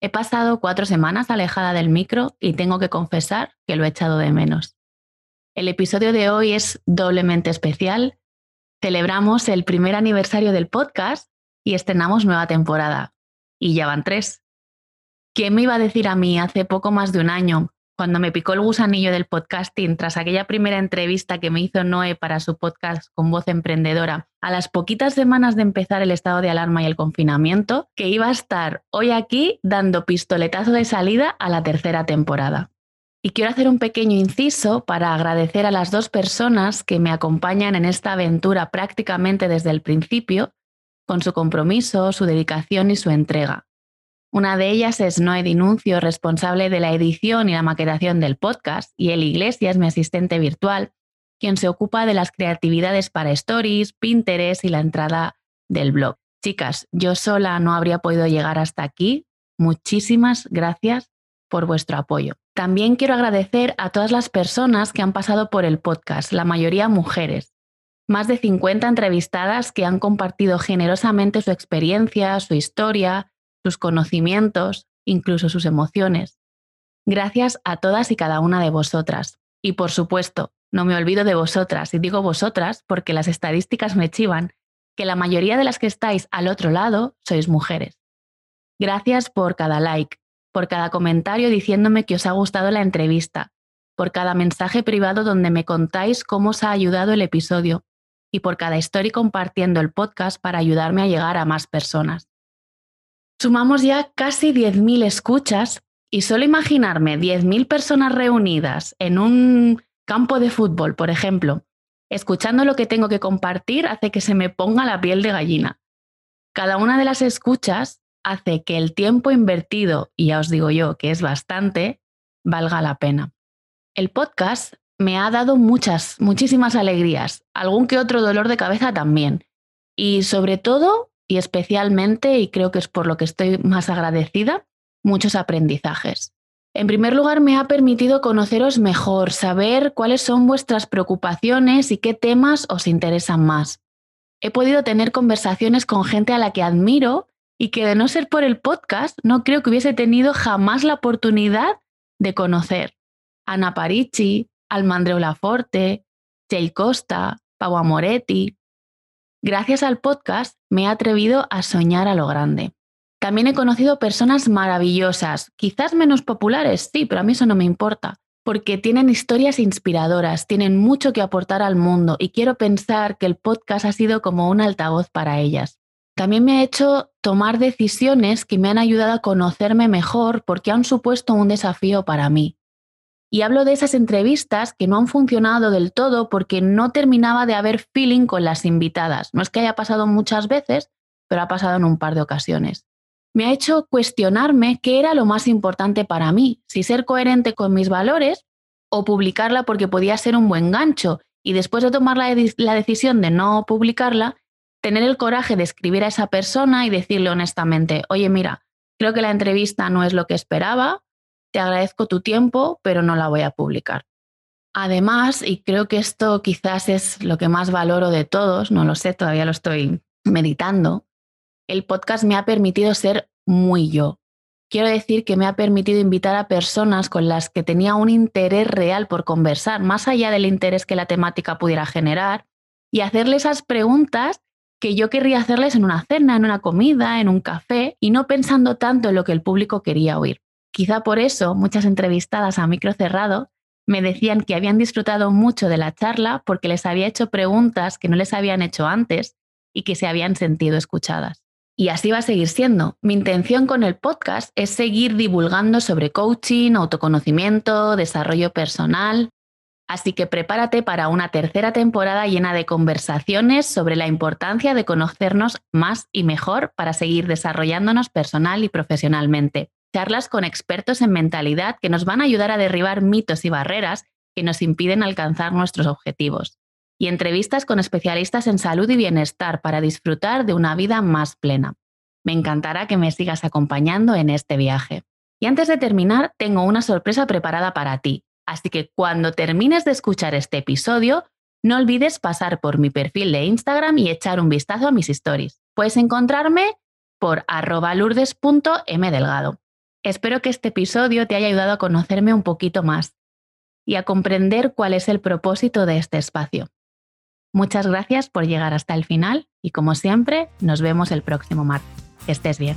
He pasado cuatro semanas alejada del micro y tengo que confesar que lo he echado de menos. El episodio de hoy es doblemente especial. Celebramos el primer aniversario del podcast y estrenamos nueva temporada. Y ya van tres. ¿Quién me iba a decir a mí hace poco más de un año cuando me picó el gusanillo del podcasting tras aquella primera entrevista que me hizo Noé para su podcast con voz emprendedora, a las poquitas semanas de empezar el estado de alarma y el confinamiento, que iba a estar hoy aquí dando pistoletazo de salida a la tercera temporada. Y quiero hacer un pequeño inciso para agradecer a las dos personas que me acompañan en esta aventura prácticamente desde el principio, con su compromiso, su dedicación y su entrega. Una de ellas es Noé Dinuncio, responsable de la edición y la maquetación del podcast, y El Iglesias, mi asistente virtual, quien se ocupa de las creatividades para stories, Pinterest y la entrada del blog. Chicas, yo sola no habría podido llegar hasta aquí. Muchísimas gracias por vuestro apoyo. También quiero agradecer a todas las personas que han pasado por el podcast, la mayoría mujeres. Más de 50 entrevistadas que han compartido generosamente su experiencia, su historia, sus conocimientos, incluso sus emociones. Gracias a todas y cada una de vosotras. Y por supuesto, no me olvido de vosotras, y digo vosotras porque las estadísticas me chivan que la mayoría de las que estáis al otro lado sois mujeres. Gracias por cada like, por cada comentario diciéndome que os ha gustado la entrevista, por cada mensaje privado donde me contáis cómo os ha ayudado el episodio y por cada story compartiendo el podcast para ayudarme a llegar a más personas. Sumamos ya casi 10.000 escuchas y solo imaginarme 10.000 personas reunidas en un campo de fútbol, por ejemplo, escuchando lo que tengo que compartir hace que se me ponga la piel de gallina. Cada una de las escuchas hace que el tiempo invertido, y ya os digo yo que es bastante, valga la pena. El podcast me ha dado muchas, muchísimas alegrías, algún que otro dolor de cabeza también. Y sobre todo y especialmente, y creo que es por lo que estoy más agradecida, muchos aprendizajes. En primer lugar, me ha permitido conoceros mejor, saber cuáles son vuestras preocupaciones y qué temas os interesan más. He podido tener conversaciones con gente a la que admiro y que de no ser por el podcast no creo que hubiese tenido jamás la oportunidad de conocer. Ana Parici, Almandreu Laforte, Jay Costa, Pau Amoretti, Gracias al podcast me he atrevido a soñar a lo grande. También he conocido personas maravillosas, quizás menos populares, sí, pero a mí eso no me importa, porque tienen historias inspiradoras, tienen mucho que aportar al mundo y quiero pensar que el podcast ha sido como un altavoz para ellas. También me ha hecho tomar decisiones que me han ayudado a conocerme mejor porque han supuesto un desafío para mí. Y hablo de esas entrevistas que no han funcionado del todo porque no terminaba de haber feeling con las invitadas. No es que haya pasado muchas veces, pero ha pasado en un par de ocasiones. Me ha hecho cuestionarme qué era lo más importante para mí, si ser coherente con mis valores o publicarla porque podía ser un buen gancho y después de tomar la, la decisión de no publicarla, tener el coraje de escribir a esa persona y decirle honestamente, oye, mira, creo que la entrevista no es lo que esperaba, te agradezco tu tiempo, pero no la voy a publicar. Además, y creo que esto quizás es lo que más valoro de todos, no lo sé, todavía lo estoy meditando, el podcast me ha permitido ser muy yo. Quiero decir que me ha permitido invitar a personas con las que tenía un interés real por conversar, más allá del interés que la temática pudiera generar, y hacerle esas preguntas que yo querría hacerles en una cena, en una comida, en un café, y no pensando tanto en lo que el público quería oír. Quizá por eso muchas entrevistadas a micro cerrado me decían que habían disfrutado mucho de la charla porque les había hecho preguntas que no les habían hecho antes y que se habían sentido escuchadas. Y así va a seguir siendo. Mi intención con el podcast es seguir divulgando sobre coaching, autoconocimiento, desarrollo personal. Así que prepárate para una tercera temporada llena de conversaciones sobre la importancia de conocernos más y mejor para seguir desarrollándonos personal y profesionalmente. Charlas con expertos en mentalidad que nos van a ayudar a derribar mitos y barreras que nos impiden alcanzar nuestros objetivos. Y entrevistas con especialistas en salud y bienestar para disfrutar de una vida más plena. Me encantará que me sigas acompañando en este viaje. Y antes de terminar, tengo una sorpresa preparada para ti. Así que cuando termines de escuchar este episodio, no olvides pasar por mi perfil de Instagram y echar un vistazo a mis stories. Puedes encontrarme por arroba lourdes.mdelgado. Espero que este episodio te haya ayudado a conocerme un poquito más y a comprender cuál es el propósito de este espacio. Muchas gracias por llegar hasta el final y como siempre, nos vemos el próximo martes. Estés bien.